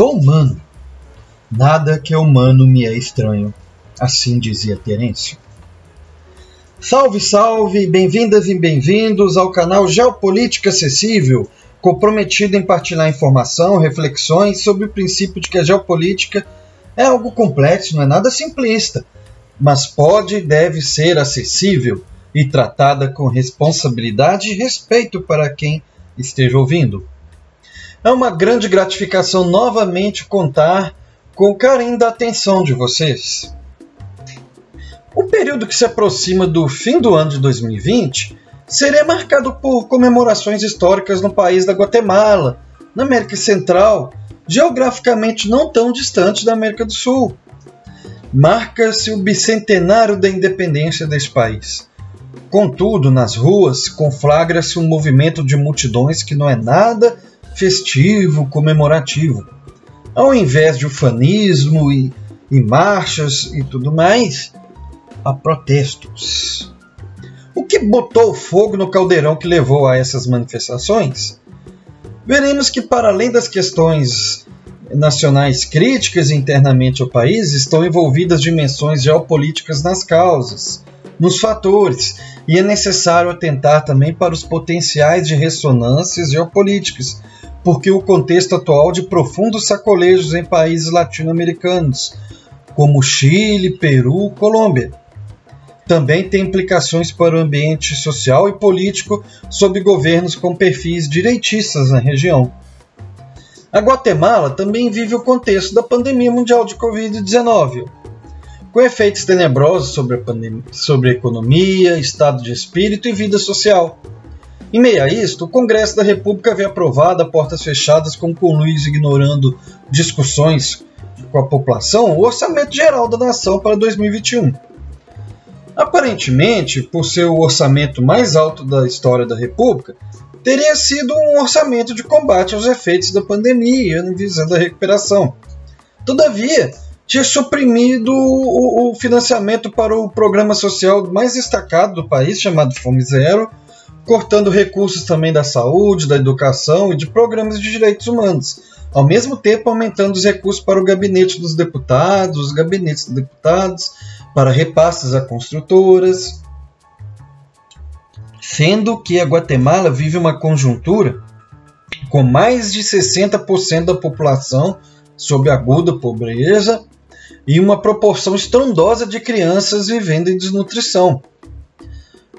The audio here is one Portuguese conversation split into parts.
Sou humano. Nada que é humano me é estranho. Assim dizia Terêncio. Salve, salve! Bem-vindas e bem-vindos ao canal Geopolítica Acessível, comprometido em partilhar informação, reflexões sobre o princípio de que a geopolítica é algo complexo, não é nada simplista, mas pode e deve ser acessível e tratada com responsabilidade e respeito para quem esteja ouvindo. É uma grande gratificação novamente contar com o carinho da atenção de vocês. O período que se aproxima do fim do ano de 2020 seria marcado por comemorações históricas no país da Guatemala, na América Central, geograficamente não tão distante da América do Sul. Marca-se o bicentenário da independência desse país. Contudo, nas ruas conflagra-se um movimento de multidões que não é nada festivo, comemorativo. Ao invés de ufanismo e, e marchas e tudo mais, há protestos. O que botou fogo no caldeirão que levou a essas manifestações? Veremos que, para além das questões nacionais críticas internamente ao país, estão envolvidas dimensões geopolíticas nas causas, nos fatores, e é necessário atentar também para os potenciais de ressonâncias geopolíticas, porque o contexto atual de profundos sacolejos em países latino-americanos, como Chile, Peru, Colômbia. Também tem implicações para o ambiente social e político sob governos com perfis direitistas na região. A Guatemala também vive o contexto da pandemia mundial de Covid-19, com efeitos tenebrosos sobre a, sobre a economia, estado de espírito e vida social. Em meio a isto, o Congresso da República havia aprovado a portas fechadas com o Luiz ignorando discussões com a população o orçamento geral da nação para 2021. Aparentemente, por ser o orçamento mais alto da história da República, teria sido um orçamento de combate aos efeitos da pandemia, visando a recuperação. Todavia, tinha suprimido o, financiamento para o programa social mais destacado do país, chamado Fome Zero, cortando recursos também da saúde, da educação e de programas de direitos humanos, ao mesmo tempo aumentando os recursos para o gabinete dos deputados, os gabinetes dos deputados, para repasses a construtoras. Sendo que a Guatemala vive uma conjuntura com mais de 60% da população sob aguda pobreza e uma proporção estrondosa de crianças vivendo em desnutrição.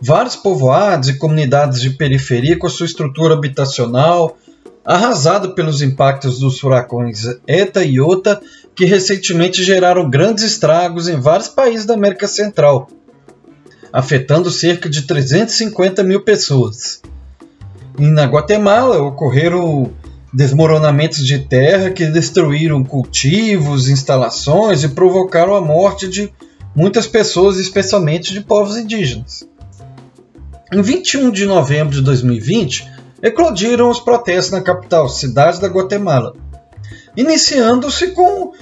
Vários povoados e comunidades de periferia com sua estrutura habitacional arrasada pelos impactos dos furacões Eta e Iota, que recentemente geraram grandes estragos em vários países da América Central, afetando cerca de 350 mil pessoas. E na Guatemala ocorreram desmoronamentos de terra que destruíram cultivos, instalações e provocaram a morte de muitas pessoas, especialmente de povos indígenas. Em 21 de novembro de 2020, eclodiram os protestos na capital, cidade da Guatemala, iniciando-se com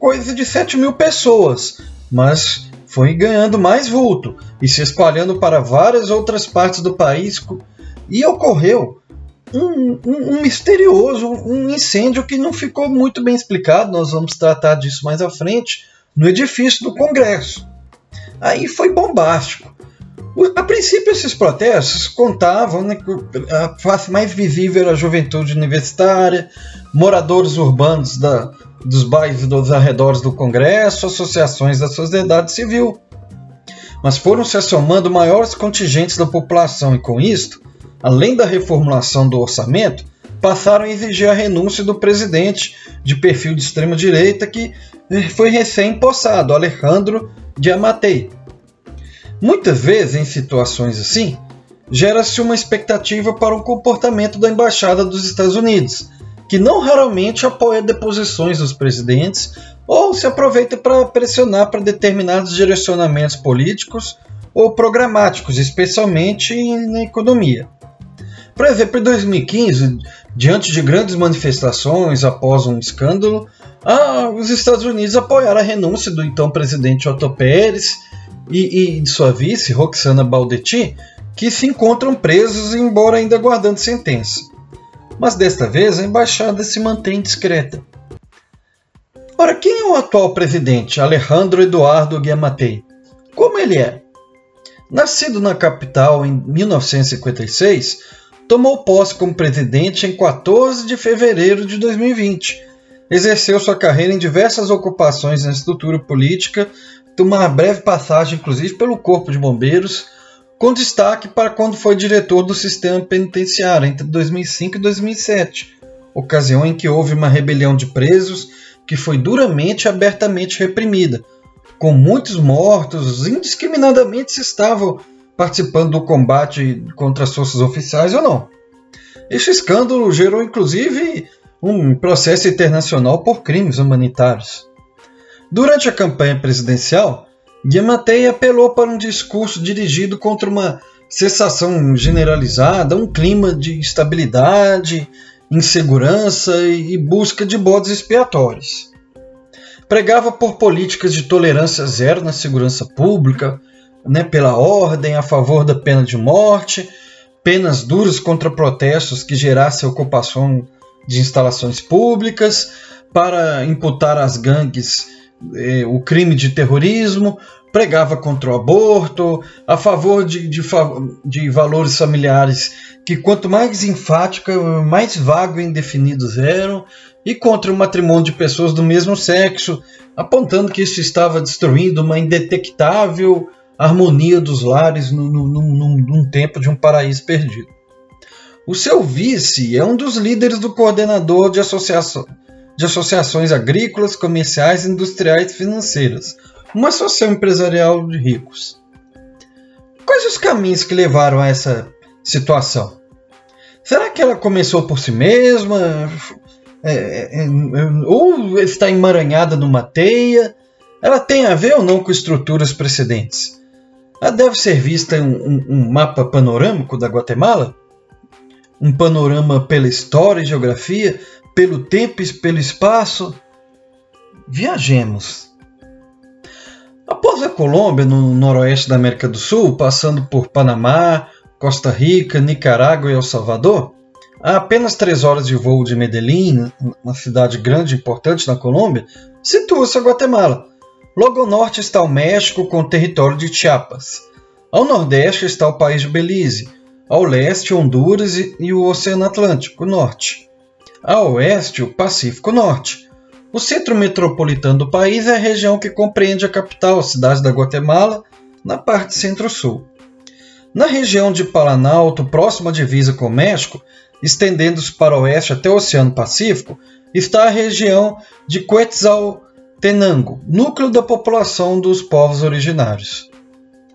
coisa de 7 mil pessoas, mas foi ganhando mais vulto e se espalhando para várias outras partes do país e ocorreu um, um, um, misterioso, um incêndio que não ficou muito bem explicado. Nós vamos tratar disso mais à frente no edifício do Congresso. Aí foi bombástico. A princípio, esses protestos contavam né, a face mais visível a juventude universitária, moradores urbanos da, dos bairros dos arredores do Congresso, associações da sociedade civil. Mas foram se assomando maiores contingentes da população e, com isto, além da reformulação do orçamento, passaram a exigir a renúncia do presidente de perfil de extrema-direita que eh, foi recém-empossado, Alejandro Diamatei. Muitas vezes, em situações assim, gera-se uma expectativa para o comportamento da Embaixada dos Estados Unidos, que não raramente apoia deposições dos presidentes ou se aproveita para pressionar para determinados direcionamentos políticos ou programáticos, especialmente na economia. Por exemplo, em 2015, diante de grandes manifestações após um escândalo, ah, os Estados Unidos apoiaram a renúncia do então presidente Otto Pérez e, e de sua vice, Roxana Baldetti, que se encontram presos, embora ainda aguardando sentença. Mas desta vez a embaixada se mantém discreta. Ora, quem é o atual presidente, Alejandro Eduardo Giammattei? Como ele é? Nascido na capital em 1956, tomou posse como presidente em 14 de fevereiro de 2020. Exerceu sua carreira em diversas ocupações na estrutura política, de uma breve passagem, inclusive, pelo Corpo de Bombeiros, com destaque para quando foi diretor do sistema penitenciário entre 2005 e 2007, ocasião em que houve uma rebelião de presos que foi duramente e abertamente reprimida, com muitos mortos, indiscriminadamente se estavam participando do combate contra as forças oficiais ou não. Este escândalo gerou inclusive um processo internacional por crimes humanitários. Durante a campanha presidencial, Giammattei apelou para um discurso dirigido contra uma cessação generalizada, um clima de instabilidade insegurança e busca de bodes expiatórios. Pregava por políticas de tolerância zero na segurança pública, né, pela ordem, a favor da pena de morte, penas duras contra protestos que gerassem ocupação de instalações públicas, para imputar às gangues eh, o crime de terrorismo, pregava contra o aborto, a favor de, de, de valores familiares que quanto mais enfática, mais vago e indefinidos eram, e contra o matrimônio de pessoas do mesmo sexo, apontando que isso estava destruindo uma indetectável harmonia dos lares num, num, num tempo de um paraíso perdido. O seu vice é um dos líderes do coordenador de, associação, de associações agrícolas, comerciais, industriais e financeiras, uma associação empresarial de ricos. Quais os caminhos que levaram a essa situação? Será que ela começou por si mesma? É, é, é, ou está emaranhada numa teia? Ela tem a ver ou não com estruturas precedentes? Ela deve ser vista em um, um mapa panorâmico da Guatemala? Um panorama pela história e geografia, pelo tempo e pelo espaço? Viajemos. Após a Colômbia, no noroeste da América do Sul, passando por Panamá, Costa Rica, Nicarágua e El Salvador, a apenas três horas de voo de Medellín, uma cidade grande e importante na Colômbia, situa-se a Guatemala. Logo ao norte está o México com o território de Chiapas. Ao nordeste está o país de Belize. Ao leste, Honduras e o Oceano Atlântico Norte. Ao oeste, o Pacífico Norte. O centro metropolitano do país é a região que compreende a capital, a cidade da Guatemala, na parte centro-sul. Na região de Palanalto, próxima à divisa com o México, estendendo-se para o oeste até o Oceano Pacífico, está a região de Quetzaltenango, núcleo da população dos povos originários.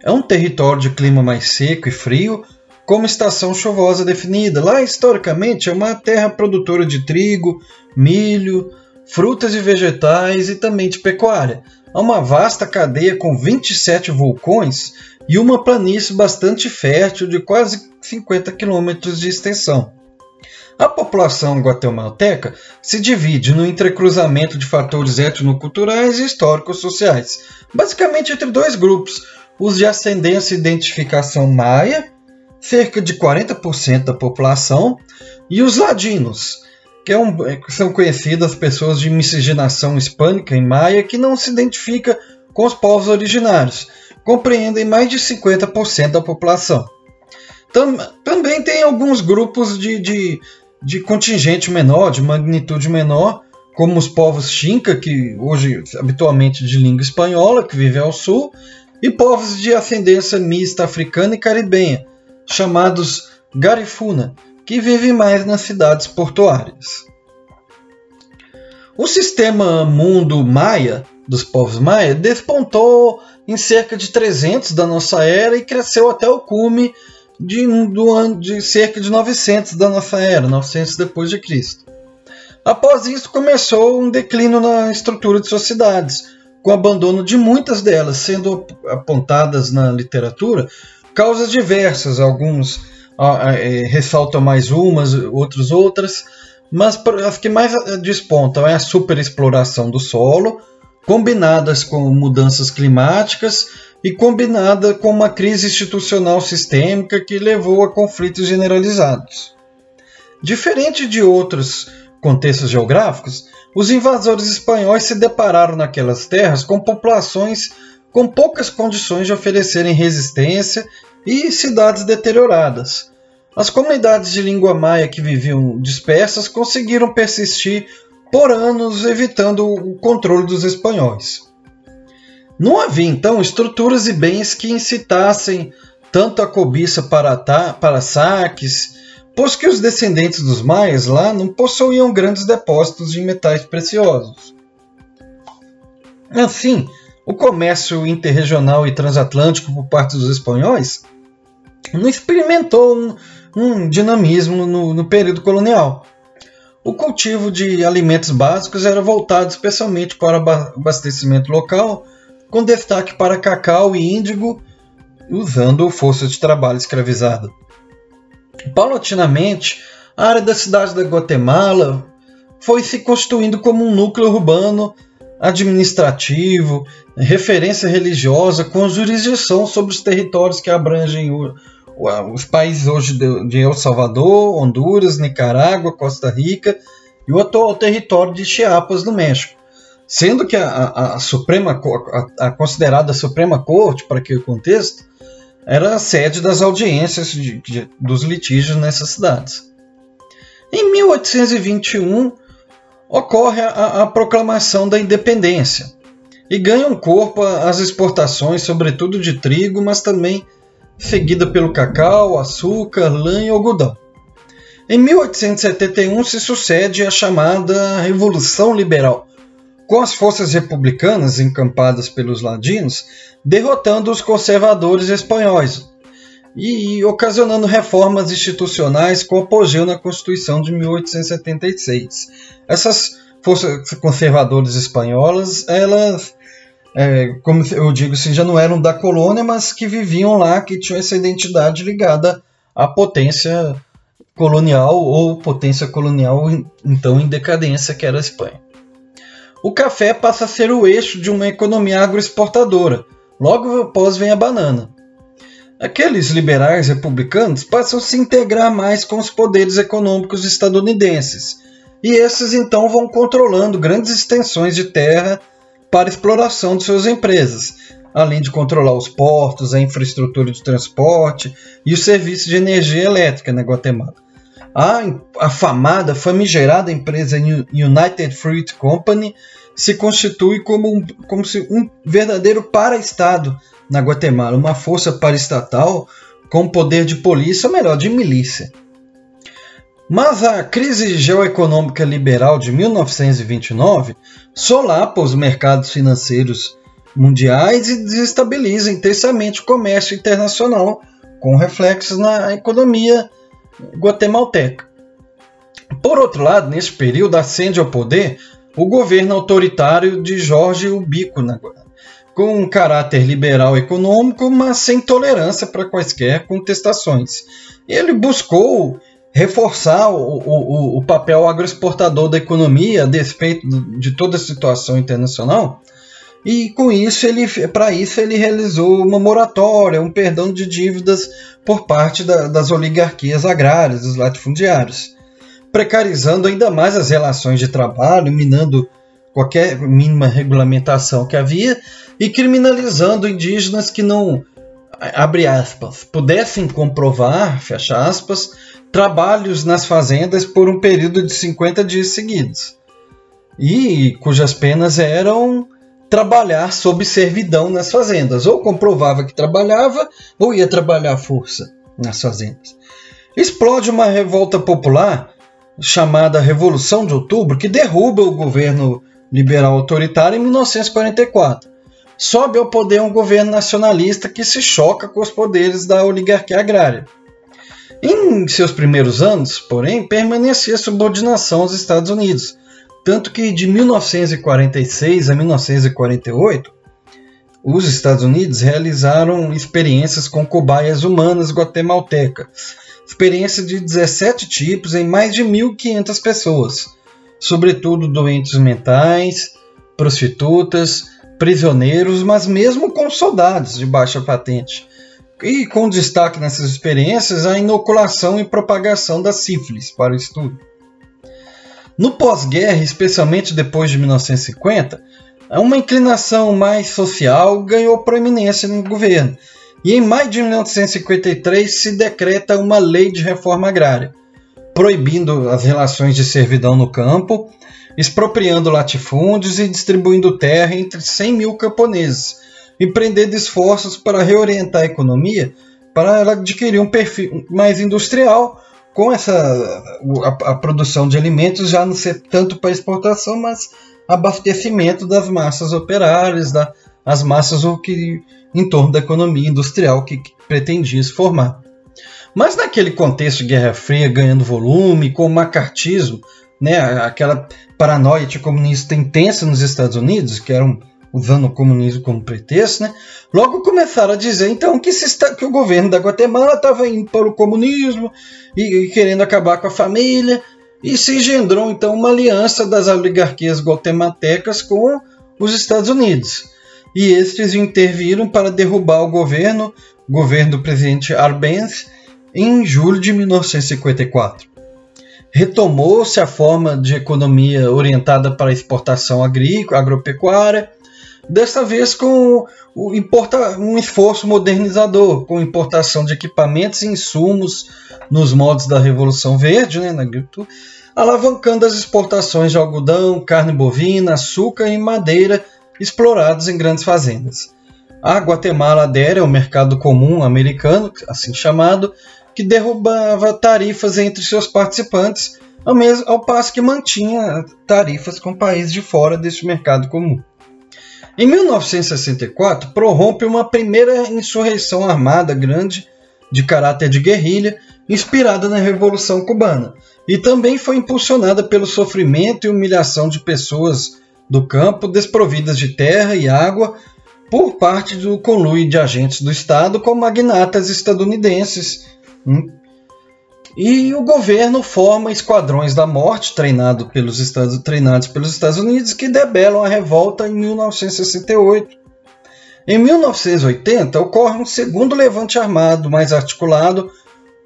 É um território de clima mais seco e frio, com uma estação chuvosa definida. Lá, historicamente, é uma terra produtora de trigo, milho, frutas e vegetais e também de pecuária. Há uma vasta cadeia com 27 vulcões e uma planície bastante fértil de quase 50 quilômetros de extensão. A população guatemalteca se divide no entrecruzamento de fatores etnoculturais e histórico-sociais, basicamente entre dois grupos, os de ascendência e identificação maia, cerca de 40% da população, e os ladinos, que, é um, que são conhecidas pessoas de miscigenação hispânica em maia que não se identifica com os povos originários, compreendem mais de 50% da população. Tam, também tem alguns grupos de, de, de contingente menor, de magnitude menor, como os povos Xinca, que hoje habitualmente de língua espanhola, que vivem ao sul, e povos de ascendência mista africana e caribenha, chamados Garifuna, que vivem mais nas cidades portuárias. O sistema mundo maia dos povos maia despontou em cerca de 300 da nossa era e cresceu até o cume de, do ano, de cerca de 900 da nossa era, 900 depois de Cristo. Após isso começou um declínio na estrutura de suas cidades, com o abandono de muitas delas, sendo apontadas na literatura causas diversas, alguns é, ressaltam mais umas, outros outras, mas as que mais despontam é a superexploração do solo, combinadas com mudanças climáticas e combinada com uma crise institucional sistêmica que levou a conflitos generalizados. Diferente de outros contextos geográficos, os invasores espanhóis se depararam naquelas terras com populações com poucas condições de oferecerem resistência e cidades deterioradas. As comunidades de língua maia que viviam dispersas conseguiram persistir por anos, evitando o controle dos espanhóis. Não havia então estruturas e bens que incitassem tanto a cobiça para, para saques, pois que os descendentes dos maias lá não possuíam grandes depósitos de metais preciosos. Assim, o comércio interregional e transatlântico por parte dos espanhóis não experimentou um, um dinamismo no, no período colonial. O cultivo de alimentos básicos era voltado especialmente para abastecimento local, com destaque para cacau e índigo, usando força de trabalho escravizada. Paulatinamente, a área da cidade da Guatemala foi se constituindo como um núcleo urbano administrativo, referência religiosa, com jurisdição sobre os territórios que abrangem o, o, os países hoje de, El Salvador, Honduras, Nicarágua, Costa Rica e o atual território de Chiapas, no México. Sendo que a, a, a Suprema, a, a, considerada Suprema Corte, para aquele contexto, era a sede das audiências de, de, dos litígios nessas cidades. Em 1821, ocorre a, a proclamação da independência e ganham corpo as exportações, sobretudo de trigo, mas também seguida pelo cacau, açúcar, lã e algodão. Em 1871 se sucede a chamada Revolução Liberal, com as forças republicanas encampadas pelos ladinos derrotando os conservadores espanhóis e ocasionando reformas institucionais com apogeu na Constituição de 1876. Essas forças conservadoras espanholas, elas, é, como eu digo assim, já não eram da colônia, mas que viviam lá, que tinham essa identidade ligada à potência colonial ou potência colonial então em decadência que era a Espanha. O café passa a ser o eixo de uma economia agroexportadora. Logo após vem a banana. Aqueles liberais republicanos passam a se integrar mais com os poderes econômicos estadunidenses, e esses então vão controlando grandes extensões de terra para exploração de suas empresas, além de controlar os portos, a infraestrutura de transporte e o serviço de energia elétrica na Guatemala. A afamada, famigerada empresa United Fruit Company se constitui como um, como um verdadeiro para-estado na Guatemala, uma força paraestatal com poder de polícia, ou melhor, de milícia. Mas a crise geoeconômica liberal de 1929 solapa os mercados financeiros mundiais e desestabiliza intensamente o comércio internacional, com reflexos na economia guatemalteca. Por outro lado, nesse período ascende ao poder o governo autoritário de Jorge Ubico, com um caráter liberal econômico, mas sem tolerância para quaisquer contestações. Ele buscou reforçar o, o, o papel agroexportador da economia a despeito de toda a situação internacional. E com isso, ele, para isso, ele realizou uma moratória, um perdão de dívidas por parte da, das oligarquias agrárias, dos latifundiários, precarizando ainda mais as relações de trabalho, minando qualquer mínima regulamentação que havia e criminalizando indígenas que não, abre aspas, pudessem comprovar, fecha aspas, trabalhos nas fazendas por um período de 50 dias seguidos, e cujas penas eram trabalhar sob servidão nas fazendas, ou comprovava que trabalhava, ou ia trabalhar à força nas fazendas. Explode uma revolta popular chamada Revolução de Outubro, que derruba o governo liberal autoritário em 1944. Sobe ao poder um governo nacionalista que se choca com os poderes da oligarquia agrária. Em seus primeiros anos, porém, permanecia subordinação aos Estados Unidos, tanto que de 1946 a 1948, os Estados Unidos realizaram experiências com cobaias humanas guatemaltecas, experiência de 17 tipos em mais de 1.500 pessoas, sobretudo doentes mentais, prostitutas, prisioneiros, mas mesmo com soldados de baixa patente. E com destaque nessas experiências a inoculação e propagação da sífilis para o estudo. No pós-guerra, especialmente depois de 1950, uma inclinação mais social ganhou proeminência no governo. E em maio de 1953 se decreta uma lei de reforma agrária, proibindo as relações de servidão no campo, expropriando latifúndios e distribuindo terra entre 100 mil camponeses, empreendendo esforços para reorientar a economia para ela adquirir um perfil mais industrial, com essa a, a produção de alimentos já não ser tanto para exportação, mas abastecimento das massas operárias, da, as massas o que em torno da economia industrial que, que pretendia se formar. Mas naquele contexto de Guerra Fria ganhando volume, com o macartismo, né, aquela paranoia comunista intensa nos Estados Unidos, que eram usando o comunismo como pretexto, né? Logo começaram a dizer então que, está, que o governo da Guatemala estava indo para o comunismo e, e, querendo acabar com a família, e se engendrou então uma aliança das oligarquias guatemaltecas com os Estados Unidos. E estes interviram para derrubar o governo, o governo do presidente Arbenz, em julho de 1954. Retomou-se a forma de economia orientada para a exportação agrícola, agropecuária, desta vez com um esforço modernizador, com importação de equipamentos e insumos nos modos da Revolução Verde, né, na agricultura, alavancando as exportações de algodão, carne bovina, açúcar e madeira explorados em grandes fazendas. A Guatemala adere ao mercado comum americano, assim chamado, que derrubava tarifas entre seus participantes, ao, mesmo, ao passo que mantinha tarifas com países de fora deste mercado comum. Em 1964, prorrompe uma primeira insurreição armada grande de caráter de guerrilha, inspirada na Revolução Cubana, e também foi impulsionada pelo sofrimento e humilhação de pessoas do campo desprovidas de terra e água por parte do conluio de agentes do Estado com magnatas estadunidenses. Hum. E o governo forma esquadrões da morte treinado pelos Estados, treinados pelos Estados Unidos que debelam a revolta em 1968. Em 1980 ocorre um segundo levante armado mais articulado,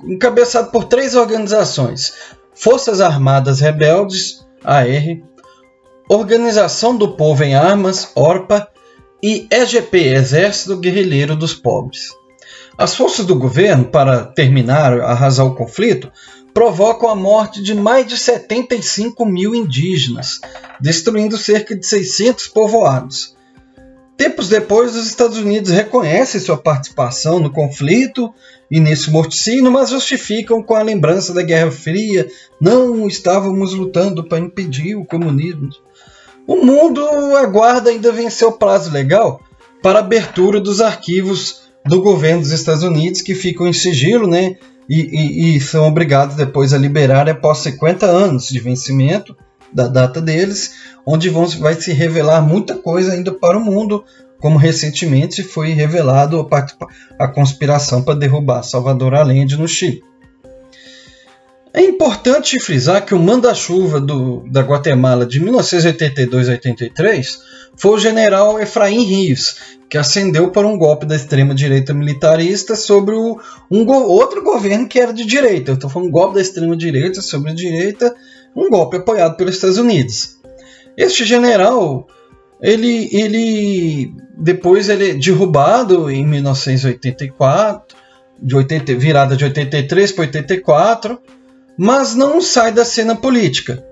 encabeçado por três organizações: Forças Armadas Rebeldes, AR, Organização do Povo em Armas, ORPA, e EGP, Exército Guerrilheiro dos Pobres. As forças do governo, para terminar, arrasar o conflito, provocam a morte de mais de 75 mil indígenas, destruindo cerca de 600 povoados. Tempos depois, os Estados Unidos reconhecem sua participação no conflito e nesse morticínio, mas justificam com a lembrança da Guerra Fria. Não estávamos lutando para impedir o comunismo. O mundo aguarda ainda vencer o prazo legal para a abertura dos arquivos do governo dos Estados Unidos, que ficam em sigilo, né? E, e, e são obrigados depois a liberar após 50 anos de vencimento da data deles, onde vão, vai se revelar muita coisa ainda para o mundo, como recentemente foi revelado a, a conspiração para derrubar Salvador Allende no Chile. É importante frisar que o manda-chuva da Guatemala de 1982 a 83 foi o general Efraim Rios, que ascendeu para um golpe da extrema-direita militarista sobre o, um go outro governo que era de direita. Estou falando um golpe da extrema-direita sobre a direita, um golpe apoiado pelos Estados Unidos. Este general, ele, ele depois ele é derrubado em 1984, de 80, virada de 83 para 84 mas não sai da cena política.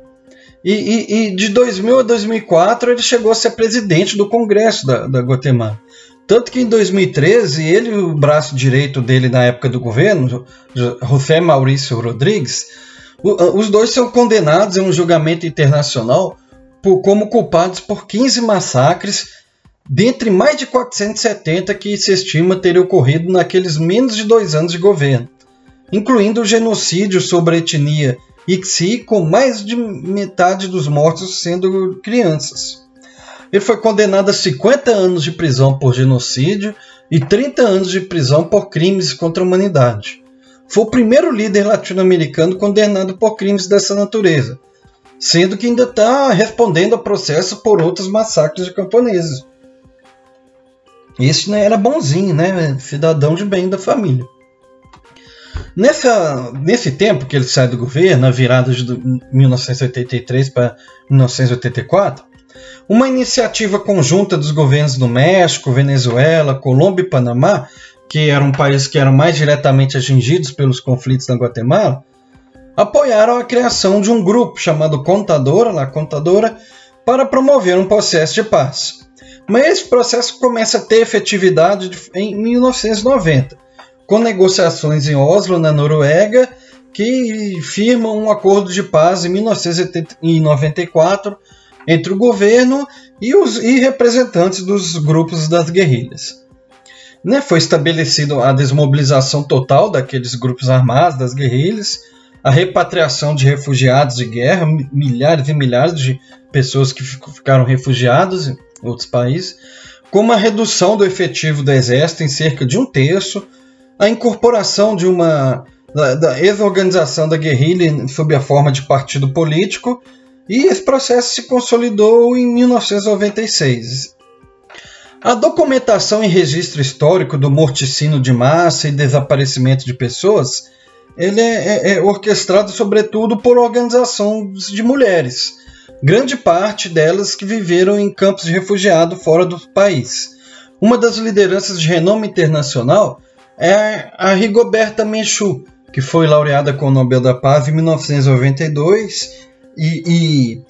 E, e, e, de 2000 a 2004 ele chegou a ser presidente do Congresso da, da Guatemala. Tanto que em 2013 ele o braço direito dele na época do governo, José Maurício Rodrigues, os dois são condenados em um julgamento internacional por, como culpados por 15 massacres, dentre mais de 470 que se estima ter ocorrido naqueles menos de dois anos de governo incluindo o genocídio sobre a etnia Ixi, com mais de metade dos mortos sendo crianças. Ele foi condenado a 50 anos de prisão por genocídio e 30 anos de prisão por crimes contra a humanidade. Foi o primeiro líder latino-americano condenado por crimes dessa natureza, sendo que ainda está respondendo a processo por outros massacres de camponeses. Esse né, era bonzinho, né? Cidadão de bem da família. Nessa, nesse tempo que ele sai do governo, na virada de 1983 para 1984, uma iniciativa conjunta dos governos do México, Venezuela, Colômbia e Panamá, que eram países que eram mais diretamente atingidos pelos conflitos na Guatemala, apoiaram a criação de um grupo chamado Contadora, lá Contadora, para promover um processo de paz. Mas esse processo começa a ter efetividade em 1990, com negociações em Oslo, na Noruega, que firmam um acordo de paz em 1994 entre o governo e os e representantes dos grupos das guerrilhas. Né, foi estabelecido a desmobilização total daqueles grupos armados, das guerrilhas, a repatriação de refugiados de guerra, milhares e milhares de pessoas que ficaram refugiadas em outros países, como a redução do efetivo do exército em cerca de um terço, a incorporação de uma da, da ex-organização da guerrilha sob a forma de partido político, e esse processo se consolidou em 1996. A documentação e registro histórico do morticínio de massa e desaparecimento de pessoas ele é, é, é orquestrado sobretudo por organizações de mulheres, grande parte delas que viveram em campos de refugiado fora do país. Uma das lideranças de renome internacional é a Rigoberta Menchú, que foi laureada com o Nobel da Paz em 1992 e, e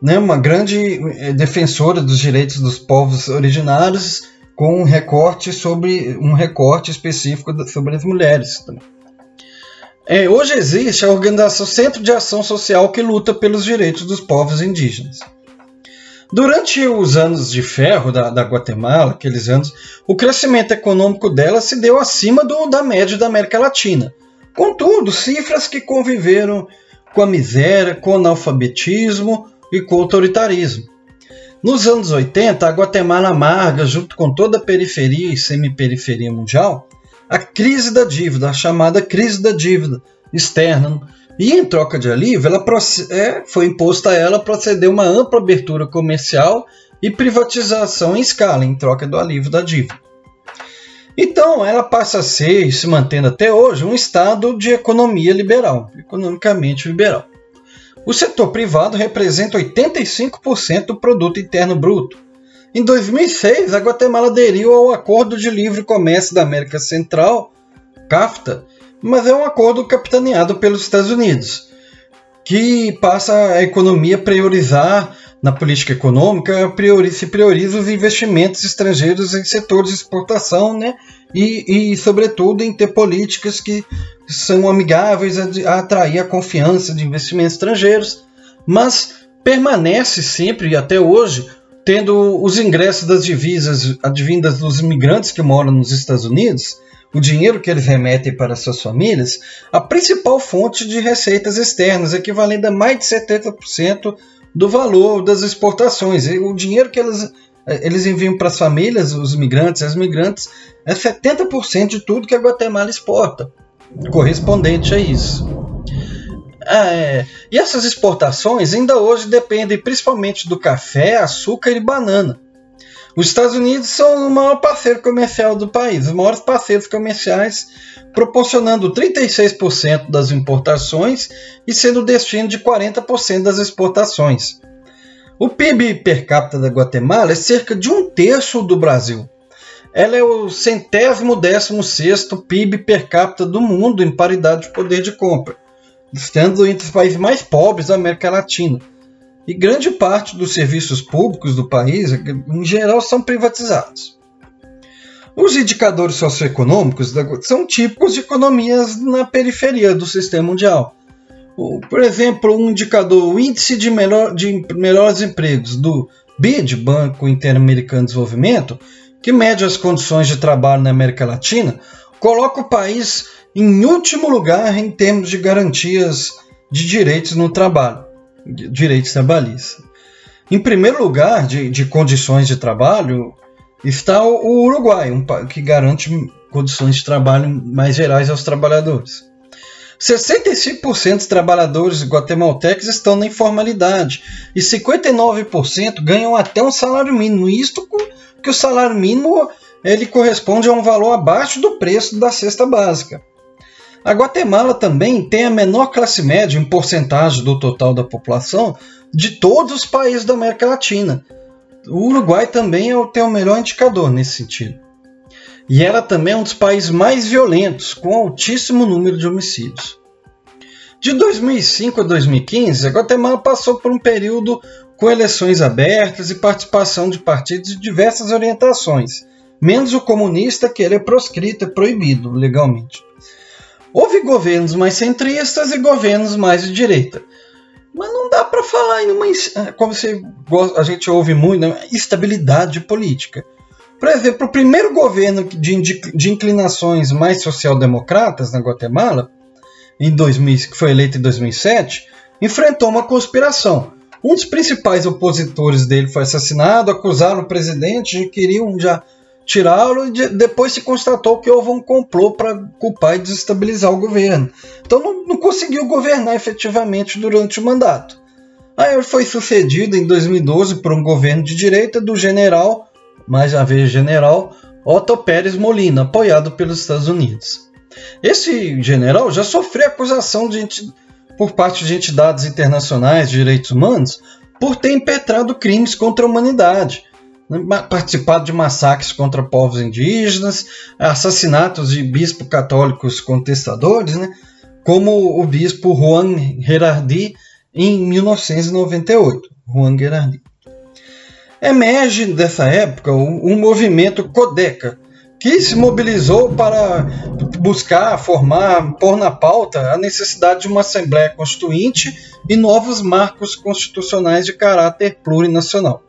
né, uma grande eh, defensora dos direitos dos povos originários com um recorte sobre um recorte específico sobre as mulheres. É, hoje existe a organização Centro de Ação Social que luta pelos direitos dos povos indígenas. Durante os anos de ferro da, da, Guatemala, aqueles anos, o crescimento econômico dela se deu acima do, da média da América Latina. Contudo, cifras que conviveram com a miséria, com o analfabetismo e com o autoritarismo. Nos anos 80, a Guatemala amarga, junto com toda a periferia e semi-periferia mundial, a crise da dívida, a chamada crise da dívida externa. E em troca de alívio, ela é, foi imposta a ela proceder uma ampla abertura comercial e privatização em escala, em troca do alívio da dívida. Então, ela passa a ser, e se mantendo até hoje, um estado de economia liberal, economicamente liberal. O setor privado representa 85% do produto interno bruto, em 2006, a Guatemala aderiu ao Acordo de Livre Comércio da América Central, CAFTA, mas é um acordo capitaneado pelos Estados Unidos, que passa a economia a priorizar na política econômica, priori, se prioriza os investimentos estrangeiros em setores de exportação, né? E, e sobretudo, em ter políticas que são amigáveis a, a atrair a confiança de investimentos estrangeiros, mas permanece sempre, até hoje, tendo os ingressos das divisas advindas dos imigrantes que moram nos Estados Unidos, o dinheiro que eles remetem para suas famílias, a principal fonte de receitas externas, equivalendo a mais de 70% do valor das exportações. E o dinheiro que eles, eles enviam para as famílias, os imigrantes, as migrantes, é 70% de tudo que a Guatemala exporta, correspondente a isso. É, e essas exportações ainda hoje dependem principalmente do café, açúcar e banana. Os Estados Unidos são o maior parceiro comercial do país, os maiores parceiros comerciais, proporcionando 36% das importações e sendo destino de 40% das exportações. O PIB per capita da Guatemala é cerca de um terço do Brasil. Ela é o centésimo décimo sexto PIB per capita do mundo em paridade de poder de compra estando entre os países mais pobres da América Latina. E grande parte dos serviços públicos do país, em geral, são privatizados. Os indicadores socioeconômicos são típicos de economias na periferia do sistema mundial. Por exemplo, um indicador, o Índice de, melhor, de Melhores Empregos do BID, Banco Interamericano de Desenvolvimento, que mede as condições de trabalho na América Latina, coloca o país em último lugar em termos de garantias de direitos no trabalho, direitos trabalhistas. Em primeiro lugar, de, de condições de trabalho, está o Uruguai, um, que garante condições de trabalho mais gerais aos trabalhadores. 65% dos trabalhadores guatemaltecos estão na informalidade e 59% ganham até um salário mínimo. Isto que o salário mínimo ele corresponde a um valor abaixo do preço da cesta básica. A Guatemala também tem a menor classe média em porcentagem do total da população de todos os países da América Latina. O Uruguai também é tem o melhor indicador nesse sentido. E ela também é um dos países mais violentos, com altíssimo número de homicídios. De 2005 a 2015, a Guatemala passou por um período com eleições abertas e participação de partidos de diversas orientações, menos o comunista, que ele é proscrito, é proibido legalmente. Houve governos mais centristas e governos mais de direita. Mas não dá para falar em uma, como você, a gente ouve muito, né, estabilidade política. Por exemplo, o primeiro governo de, de inclinações mais social-democratas na Guatemala, em 2000, que foi eleito em 2007, enfrentou uma conspiração. Um dos principais opositores dele foi assassinado, acusaram o presidente de queriam já tirá-lo e depois se constatou que houve um complô para culpar e desestabilizar o governo. Então não, não, conseguiu governar efetivamente durante o mandato. Aí ele foi sucedido em 2012 por um governo de direita do general, mais uma vez general, Otto Pérez Molina, apoiado pelos Estados Unidos. Esse general já sofreu acusação de, por parte de entidades internacionais de direitos humanos por ter impetrado crimes contra a humanidade, participado de massacres contra povos indígenas, assassinatos de bispos católicos contestadores, né, como o bispo Juan Gerardi em 1998. Juan Gerardi. Emerge dessa época um movimento Codeca, que se mobilizou para buscar, formar, pôr na pauta a necessidade de uma Assembleia Constituinte e novos marcos constitucionais de caráter plurinacional.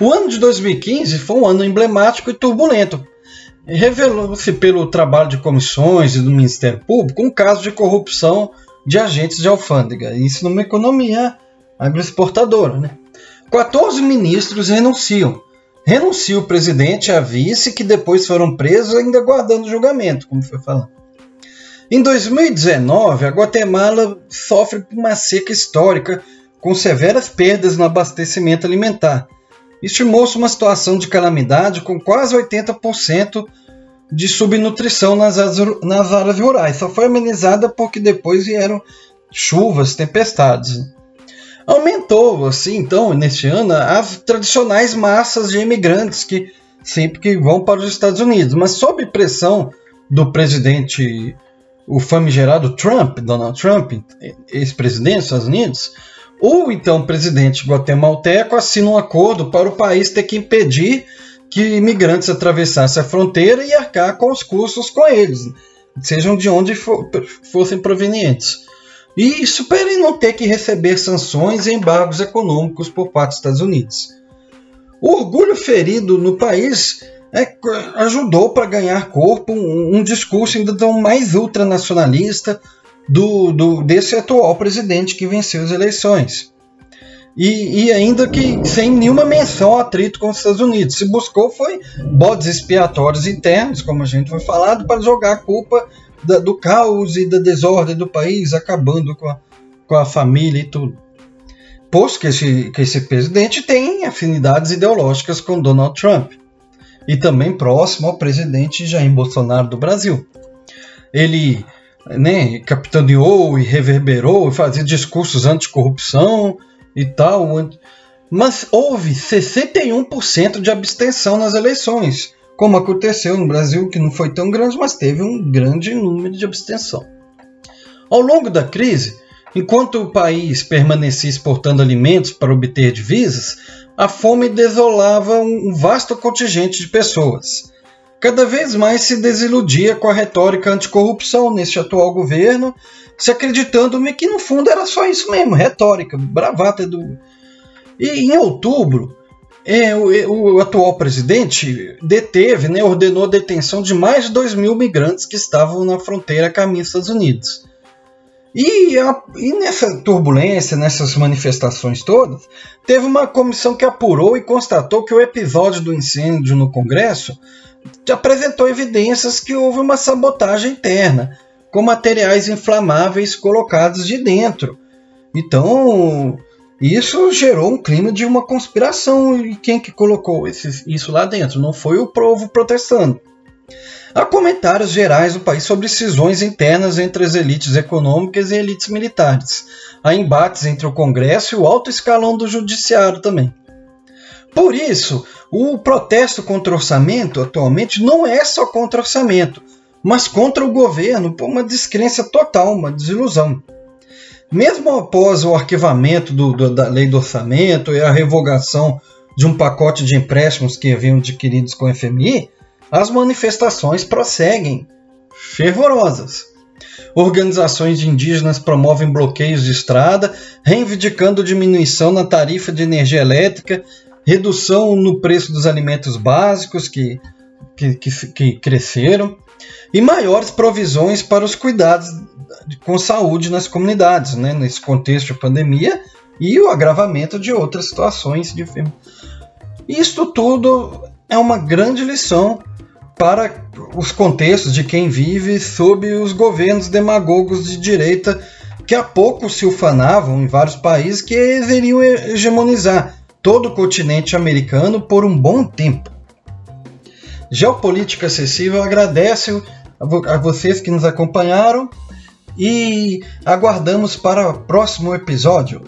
O ano de 2015 foi um ano emblemático e turbulento. Revelou-se pelo trabalho de comissões e do Ministério Público um caso de corrupção de agentes de alfândega, isso numa economia agroexportadora. Né? 14 ministros renunciam. Renuncia o presidente e a vice, que depois foram presos, ainda aguardando julgamento, como foi falado. Em 2019, a Guatemala sofre uma seca histórica, com severas perdas no abastecimento alimentar estimou-se uma situação de calamidade com quase 80% de subnutrição nas áreas, nas áreas rurais. Só foi amenizada porque depois vieram chuvas, tempestades. Aumentou, assim, então, neste ano, as tradicionais massas de imigrantes que sempre que vão para os Estados Unidos, mas sob pressão do presidente, o famigerado Trump, Donald Trump, ex-presidente dos Estados Unidos, ou então o presidente guatemalteco assina um acordo para o país ter que impedir que imigrantes atravessassem a fronteira e arcar com os custos com eles, sejam de onde for, fossem provenientes. E isso para ele não ter que receber sanções e embargos econômicos por parte dos Estados Unidos. O orgulho ferido no país é, ajudou para ganhar corpo um, um discurso ainda mais ultranacionalista, do, do, desse atual presidente que venceu as eleições. E, e, ainda que sem nenhuma menção ao atrito com os Estados Unidos. Se buscou foi bodes expiatórios internos, como a gente foi falado, para jogar a culpa da, do caos e da desordem do país, acabando com a, com a família e tudo. Posto que esse, que esse presidente tem afinidades ideológicas com Donald Trump e também próximo ao presidente Jair Bolsonaro do Brasil. Ele né, capitaneou e reverberou e fazia discursos anticorrupção e tal. Mas houve 61% de abstenção nas eleições, como aconteceu no Brasil, que não foi tão grande, mas teve um grande número de abstenção. Ao longo da crise, enquanto o país permanecia exportando alimentos para obter divisas, a fome desolava um vasto contingente de pessoas cada vez mais se desiludia com a retórica anticorrupção neste atual governo, se acreditando que no fundo era só isso mesmo, retórica, bravata do. E em outubro, é, o, o, atual presidente deteve, né, ordenou a detenção de mais de 2 mil migrantes que estavam na fronteira caminho dos Estados Unidos. E, a, e, nessa turbulência, nessas manifestações todas, teve uma comissão que apurou e constatou que o episódio do incêndio no Congresso apresentou evidências que houve uma sabotagem interna, com materiais inflamáveis colocados de dentro. Então, isso gerou um clima de uma conspiração. E quem que colocou isso lá dentro? Não foi o povo protestando. Há comentários gerais do país sobre cisões internas entre as elites econômicas e elites militares. Há embates entre o Congresso e o alto escalão do Judiciário também. Por isso, o protesto contra o orçamento atualmente não é só contra o orçamento, mas contra o governo por uma descrença total, uma desilusão. Mesmo após o arquivamento do, do, da lei do orçamento e a revogação de um pacote de empréstimos que haviam adquiridos com o FMI, as manifestações prosseguem, fervorosas. Organizações de indígenas promovem bloqueios de estrada, reivindicando diminuição na tarifa de energia elétrica, redução no preço dos alimentos básicos que, que, que, que cresceram e maiores provisões para os cuidados com saúde nas comunidades, né, nesse contexto de pandemia e o agravamento de outras situações de Isto tudo é uma grande lição para os contextos de quem vive sob os governos demagogos de direita que há pouco se ufanavam em vários países que iriam hegemonizar todo o continente americano por um bom tempo. Geopolítica Acessível agradece a vocês que nos acompanharam e aguardamos para o próximo episódio.